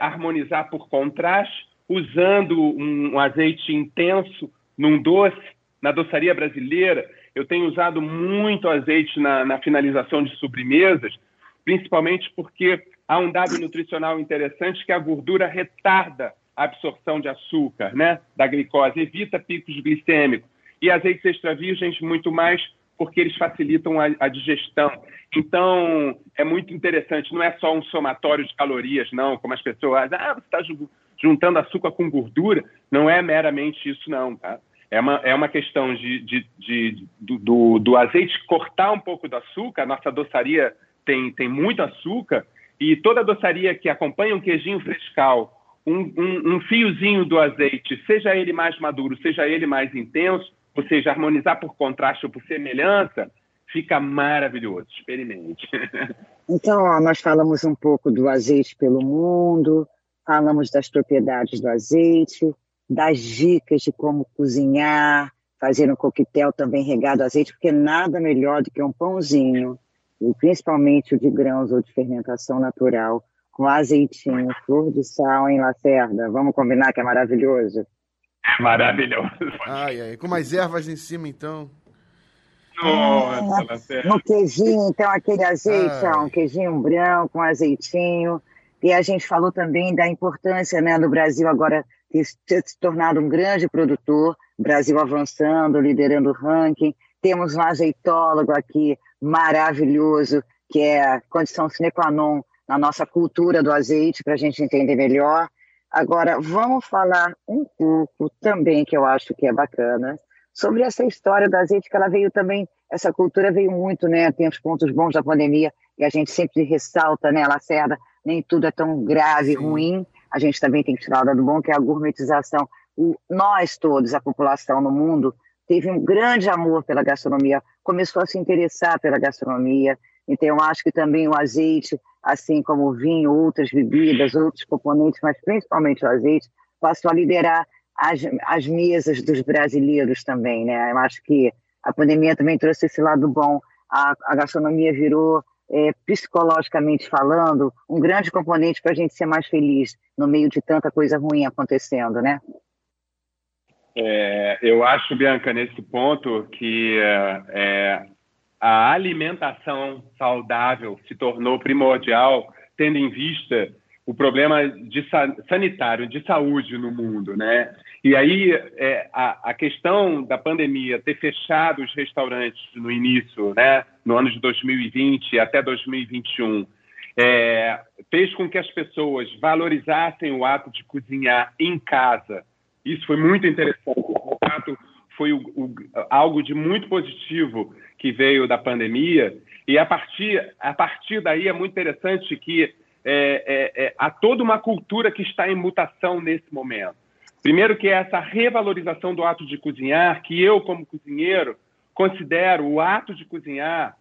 harmonizar por contraste, usando um, um azeite intenso num doce na doçaria brasileira, eu tenho usado muito azeite na, na finalização de sobremesas, principalmente porque há um dado nutricional interessante que a gordura retarda a absorção de açúcar, né, da glicose, evita picos glicêmicos. E azeites extra virgens muito mais porque eles facilitam a, a, digestão. Então, é muito interessante, não é só um somatório de calorias, não, como as pessoas, ah, você está juntando açúcar com gordura. Não é meramente isso, não, tá? é uma, é uma questão de, de, de do, do, azeite cortar um pouco do açúcar. A nossa doçaria tem, tem muito açúcar e toda doçaria que acompanha um queijinho frescal, um, um, um, fiozinho do azeite, seja ele mais maduro, seja ele mais intenso, ou seja, harmonizar por contraste ou por semelhança, fica maravilhoso. Experimente. Então, ó, nós falamos um pouco do azeite pelo mundo, falamos das propriedades do azeite, das dicas de como cozinhar, fazer um coquetel também regado a azeite, porque nada melhor do que um pãozinho, principalmente o de grãos ou de fermentação natural, com azeitinho, flor de sal em Lacerda. Vamos combinar que é maravilhoso? É maravilhoso. Ai, ai, com mais ervas em cima, então. Nossa, é, no queijinho, então, aquele azeite, ó, um queijinho branco, com azeitinho. E a gente falou também da importância né, do Brasil agora ter se tornado um grande produtor, Brasil avançando, liderando o ranking. Temos um azeitólogo aqui maravilhoso, que é condição sine qua non na nossa cultura do azeite, para a gente entender melhor. Agora, vamos falar um pouco também, que eu acho que é bacana, sobre essa história do azeite, que ela veio também, essa cultura veio muito, né? Tem os pontos bons da pandemia, e a gente sempre ressalta, né, Lacerda, nem tudo é tão grave, Sim. ruim, a gente também tem que tirar o lado bom, que é a gourmetização. O, nós todos, a população no mundo, teve um grande amor pela gastronomia, começou a se interessar pela gastronomia. Então, eu acho que também o azeite, assim como o vinho, outras bebidas, outros componentes, mas principalmente o azeite, passou a liderar as, as mesas dos brasileiros também, né? Eu acho que a pandemia também trouxe esse lado bom. A, a gastronomia virou é, psicologicamente falando, um grande componente para a gente ser mais feliz no meio de tanta coisa ruim acontecendo, né? É, eu acho, Bianca, nesse ponto que é, é a alimentação saudável se tornou primordial, tendo em vista o problema de sanitário, de saúde no mundo, né? E aí é, a, a, questão da pandemia ter fechado os restaurantes no início, né, no ano de 2020 até 2021, é, fez com que as pessoas valorizassem o ato de cozinhar em casa. Isso foi muito interessante. O ato foi o, o, algo de muito positivo que veio da pandemia. E a partir, a partir daí é muito interessante que é, é, é, há toda uma cultura que está em mutação nesse momento. Primeiro que é essa revalorização do ato de cozinhar, que eu, como cozinheiro, considero o ato de cozinhar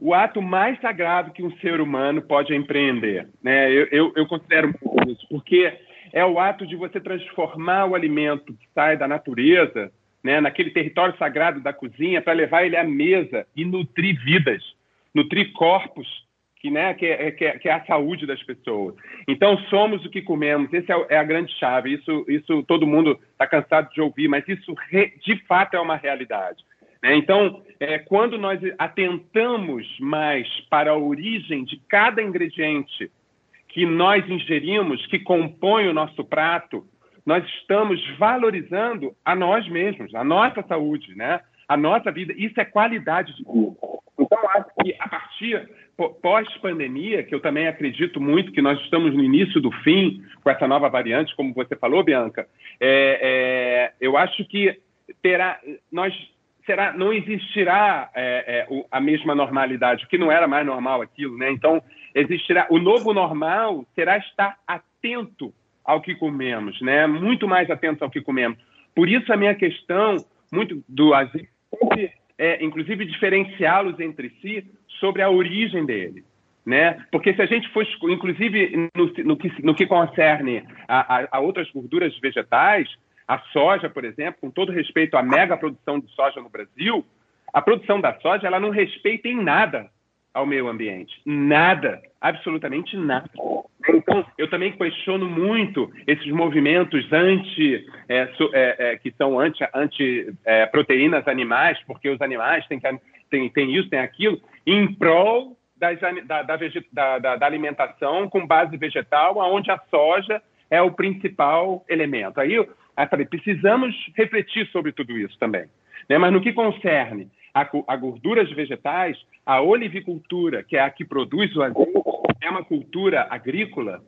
o ato mais sagrado que um ser humano pode empreender. Né? Eu, eu, eu considero isso, porque é o ato de você transformar o alimento que sai da natureza, né, naquele território sagrado da cozinha, para levar ele à mesa e nutrir vidas, nutrir corpos, que, né, que, é, que, é, que é a saúde das pessoas. Então, somos o que comemos, essa é, é a grande chave. Isso, isso todo mundo está cansado de ouvir, mas isso de fato é uma realidade. Né? Então, é, quando nós atentamos mais para a origem de cada ingrediente que nós ingerimos, que compõe o nosso prato, nós estamos valorizando a nós mesmos, a nossa saúde, né? a nossa vida. Isso é qualidade de vida. Então, acho que a partir pós-pandemia, que eu também acredito muito que nós estamos no início do fim com essa nova variante, como você falou, Bianca, é, é, eu acho que terá, nós será, não existirá é, é a mesma normalidade, que não era mais normal aquilo, né? Então existirá o novo normal será estar atento ao que comemos, né? Muito mais atento ao que comemos. Por isso a minha questão muito do azeite é, inclusive diferenciá-los entre si sobre a origem dele. Né? Porque se a gente for, inclusive no, no, que, no que, concerne a, a, a, outras gorduras vegetais, a soja, por exemplo, com todo respeito à mega produção de soja no Brasil, a produção da soja ela não respeita em nada ao meio ambiente. Nada, absolutamente nada. Então, eu também questiono muito esses movimentos anti, é, é, é, que são anti-proteínas anti, é, animais, porque os animais têm, têm, têm isso, têm aquilo, em prol das, da, da, da, da, alimentação com base vegetal, onde a soja é o principal elemento. Aí eu, aí eu falei, precisamos refletir sobre tudo isso também. Né? Mas no que concerne a, a gorduras vegetais, a olivicultura, que é a que produz o azeite, é uma cultura agrícola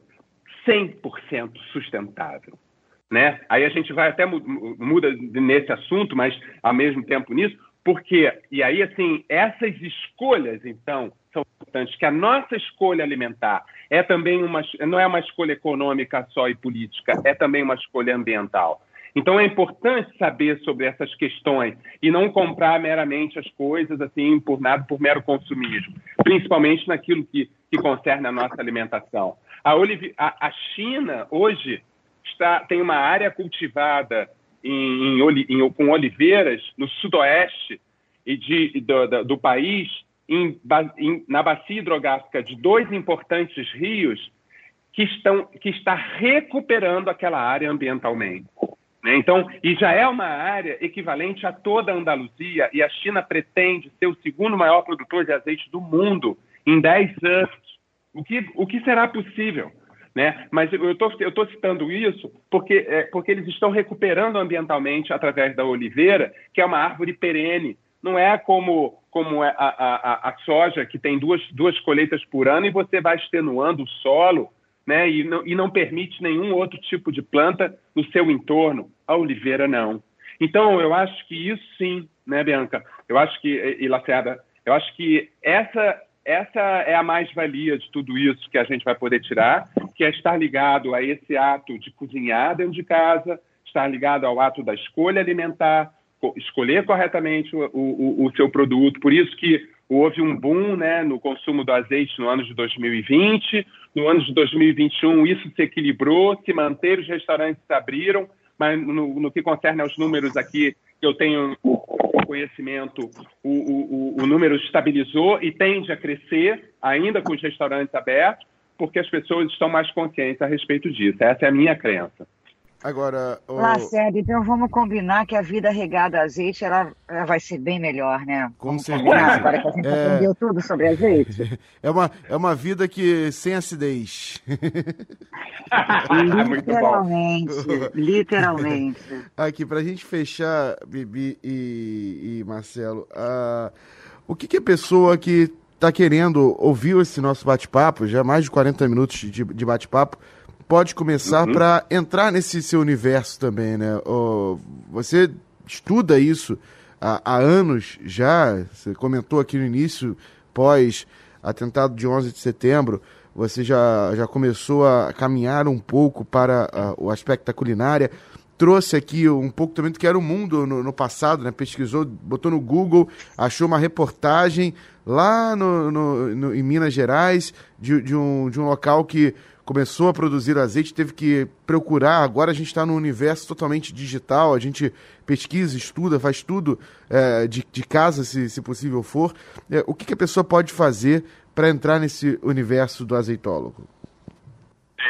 100% sustentável. Né? Aí a gente vai até muda nesse assunto, mas ao mesmo tempo nisso, porque e aí assim essas escolhas então são importantes. Que a nossa escolha alimentar é também uma não é uma escolha econômica só e política, é também uma escolha ambiental. Então é importante saber sobre essas questões e não comprar meramente as coisas assim por nada, por mero consumismo, principalmente naquilo que, que concerne a nossa alimentação. A, a, a China hoje está, tem uma área cultivada em, em, em, com oliveiras no sudoeste e de, do, do, do país, na bacia hidrográfica de dois importantes rios que, estão, que está recuperando aquela área ambientalmente. Né? Então, e já é uma área equivalente a toda a Andaluzia, e a China pretende ser o segundo maior produtor de azeite do mundo em 10 anos. O que, o que será possível? Né? Mas eu estou citando isso porque, é, porque eles estão recuperando ambientalmente através da oliveira, que é uma árvore perene. Não é como, como é a, a, a soja, que tem duas, duas colheitas por ano e você vai extenuando o solo né, e, não, e não permite nenhum outro tipo de planta no seu entorno. A oliveira não. Então, eu acho que isso sim, né, Bianca? Eu acho que, e Lacerda, eu acho que essa, essa é a mais-valia de tudo isso que a gente vai poder tirar, que é estar ligado a esse ato de cozinhar dentro de casa, estar ligado ao ato da escolha alimentar, escolher corretamente o, o, o seu produto. Por isso que houve um boom né, no consumo do azeite no ano de 2020. No ano de 2021, isso se equilibrou, se manteram, os restaurantes abriram, mas no, no que concerne aos números aqui, eu tenho conhecimento, o, o, o número estabilizou e tende a crescer, ainda com os restaurantes abertos, porque as pessoas estão mais conscientes a respeito disso. Essa é a minha crença. Agora. O... Lacerda, então vamos combinar que a vida regada a azeite ela, ela vai ser bem melhor, né? Com vamos certeza. Agora que a gente é... aprendeu tudo sobre azeite. É uma, é uma vida que sem acidez. literalmente. literalmente. Aqui, para a gente fechar, Bibi e, e Marcelo, uh, o que, que a pessoa que está querendo ouvir esse nosso bate-papo, já mais de 40 minutos de, de bate-papo, pode começar uhum. para entrar nesse seu universo também, né? Oh, você estuda isso há, há, anos já, você comentou aqui no início, pós atentado de 11 de setembro, você já, já começou a caminhar um pouco para uh, o aspecto da culinária, trouxe aqui um pouco também do que era o mundo no, no passado, né? pesquisou, botou no Google, achou uma reportagem lá no, no, no em Minas Gerais de, de, um, de um local que começou a produzir azeite, teve que procurar. Agora a gente está num universo totalmente digital, a gente pesquisa, estuda, faz tudo é, de, de, casa, se, se possível for. É, o que, que, a pessoa pode fazer para entrar nesse universo do azeitólogo?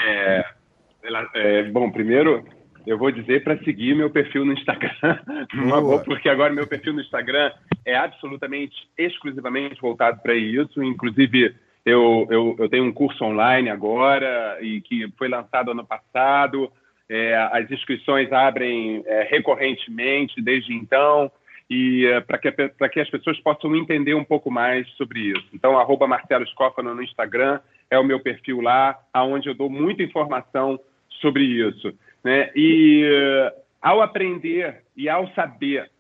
É, é, bom, primeiro eu vou dizer para seguir meu perfil no Instagram, boa, porque agora meu perfil no Instagram é absolutamente, exclusivamente voltado para isso, inclusive eu, eu, eu, tenho um curso online agora e que foi lançado ano passado. É, as inscrições abrem é, recorrentemente desde então. e uh, para que, que as pessoas possam entender um pouco mais sobre isso. Então, arroba Marcelo Scófano no Instagram é o meu perfil lá, aonde eu dou muita informação sobre isso. Né? E uh, ao aprender e ao saber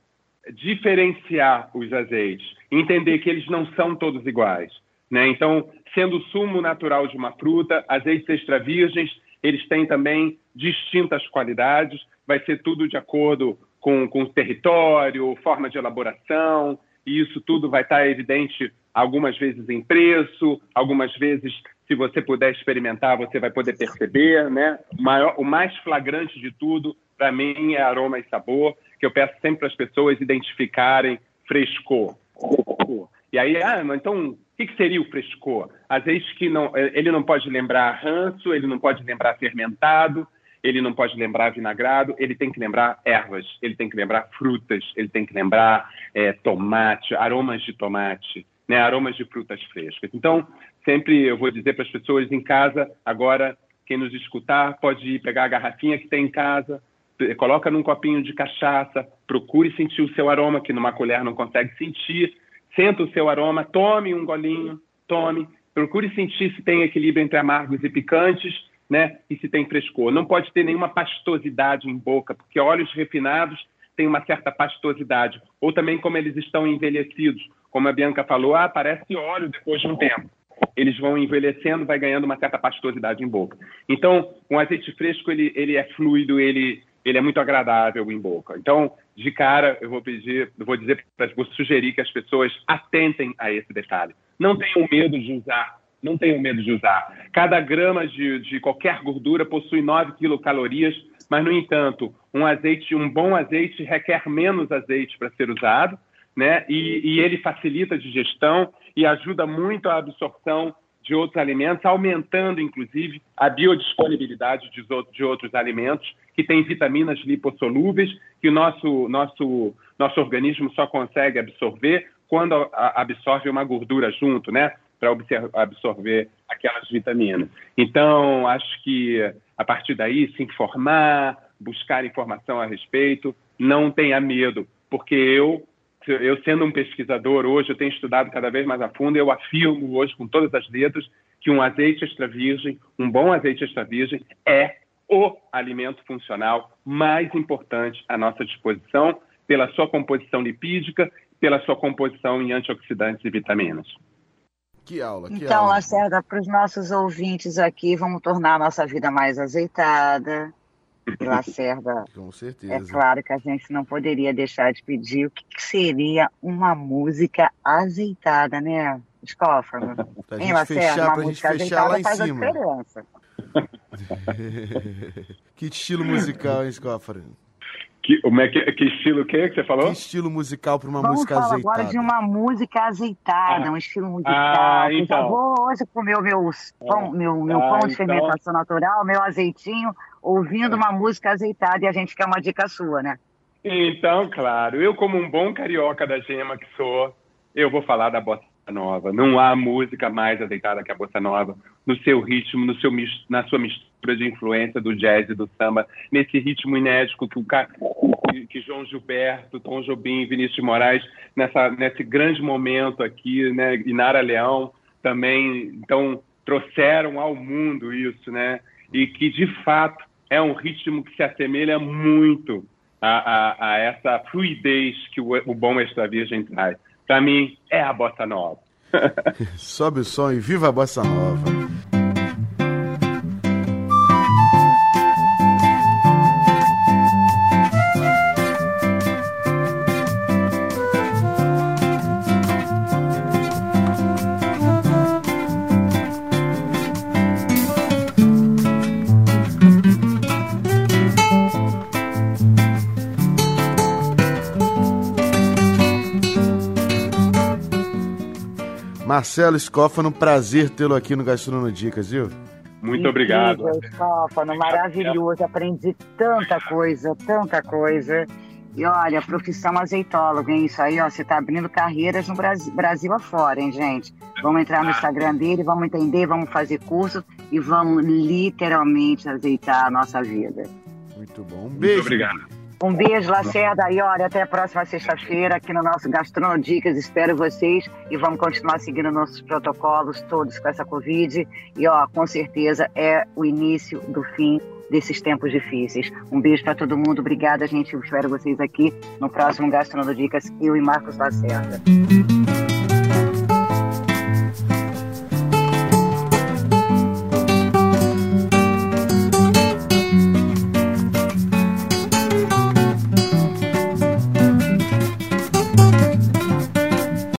diferenciar os azeites, entender que eles não são todos iguais. Né? Então, sendo o sumo natural de uma fruta, azeites extra virgens, eles têm também distintas qualidades, vai ser tudo de acordo com, com o território, forma de elaboração, e isso tudo vai estar evidente algumas vezes em preço, algumas vezes, se você puder experimentar, você vai poder perceber, né? O, maior, o mais flagrante de tudo, para mim, é aroma e sabor, que eu peço sempre para as pessoas identificarem frescor. E aí, ah, então, o que, seria o frescor? Às vezes que não, ele não pode lembrar ranço, ele não pode lembrar fermentado, ele não pode lembrar vinagrado, ele tem que lembrar ervas, ele tem que lembrar frutas, ele tem que lembrar é, tomate, aromas de tomate, né, aromas de frutas frescas. Então, sempre eu vou dizer para as pessoas em casa, agora, quem nos escutar, pode ir pegar a garrafinha que tem em casa, coloca num copinho de cachaça, procure sentir o seu aroma, que numa colher não consegue sentir, senta o seu aroma, tome um golinho, tome, procure sentir se tem equilíbrio entre amargos e picantes, né? E se tem frescor. Não pode ter nenhuma pastosidade em boca, porque óleos refinados têm uma certa pastosidade. Ou também como eles estão envelhecidos. Como a Bianca falou, ah, parece óleo depois de um tempo. Eles vão envelhecendo, vai ganhando uma certa pastosidade em boca. Então, um azeite fresco, ele, ele é fluido, ele, ele é muito agradável em boca. Então, de cara, eu vou pedir, vou dizer, vou sugerir que as pessoas atentem a esse detalhe. Não tenham medo de usar não tenham medo de usar. Cada grama de, de qualquer gordura possui 9 quilocalorias, mas, no entanto, um azeite, um bom azeite requer menos azeite para ser usado, né? E, e, ele facilita a digestão e ajuda muito a absorção de outros alimentos, aumentando, inclusive, a biodisponibilidade de, de outros alimentos que têm vitaminas lipossolúveis que o nosso, nosso, nosso organismo só consegue absorver quando absorve uma gordura junto, né? para absorver aquelas vitaminas. Então, acho que a partir daí, se informar, buscar informação a respeito, não tenha medo, porque eu, eu sendo um pesquisador hoje, eu tenho estudado cada vez mais a fundo, eu afirmo hoje com todas as letras que um azeite extra virgem, um bom azeite extra virgem, é o alimento funcional mais importante à nossa disposição, pela sua composição lipídica, pela sua composição em antioxidantes e vitaminas. Que aula, que então, aula. Lacerda, para os nossos ouvintes aqui, vamos tornar a nossa vida mais azeitada. Lacerda, Com certeza. é claro que a gente não poderia deixar de pedir o que, que seria uma música azeitada, né, Escófano? Pra hein, Lacerda, fechar, uma música azeitada lá faz cima. a diferença. que estilo musical, hein, Escófano? Que, que, que estilo que, que você falou? Que estilo musical para uma Vamos música azeitada? Falar agora de uma música azeitada, ah. um estilo musical. Ah, então. Já vou hoje comer o meu pão, é. meu, meu ah, pão de então... fermentação natural, meu azeitinho, ouvindo uma música azeitada e a gente quer uma dica sua, né? Então, claro. Eu, como um bom carioca da gema que sou, eu vou falar da bossa nova. Não há música mais azeitada que a bossa nova, no seu ritmo, no seu, na sua mistura de influência do jazz e do samba, nesse ritmo inédito que, o, que, que João Gilberto, Tom Jobim, Vinícius de Moraes, nessa, nesse grande momento aqui, né, Inara Leão também, então, trouxeram ao mundo isso, né, e que, de fato, é um ritmo que se assemelha muito a, a, a essa fluidez que o, o bom extra virgem traz para mim, é a bossa nova. Sobe o som e viva a bossa nova. Marcelo Scófano, prazer tê-lo aqui no Gastronomia Dicas, viu? Muito obrigado. Scófano, maravilhoso. Aprendi tanta coisa, tanta coisa. E olha, profissão azeitólogo, hein? Isso aí, ó, você tá abrindo carreiras no Brasil, Brasil afora, hein, gente? Vamos entrar no Instagram dele, vamos entender, vamos fazer curso e vamos literalmente azeitar a nossa vida. Muito bom. Um beijo. Muito obrigado. Um beijo, Lacerda. E olha, até a próxima sexta-feira aqui no nosso Gastronodicas. Espero vocês e vamos continuar seguindo nossos protocolos todos com essa Covid. E ó, com certeza é o início do fim desses tempos difíceis. Um beijo para todo mundo. Obrigada, gente. Eu espero vocês aqui no próximo Gastronodicas. Eu e Marcos Lacerda.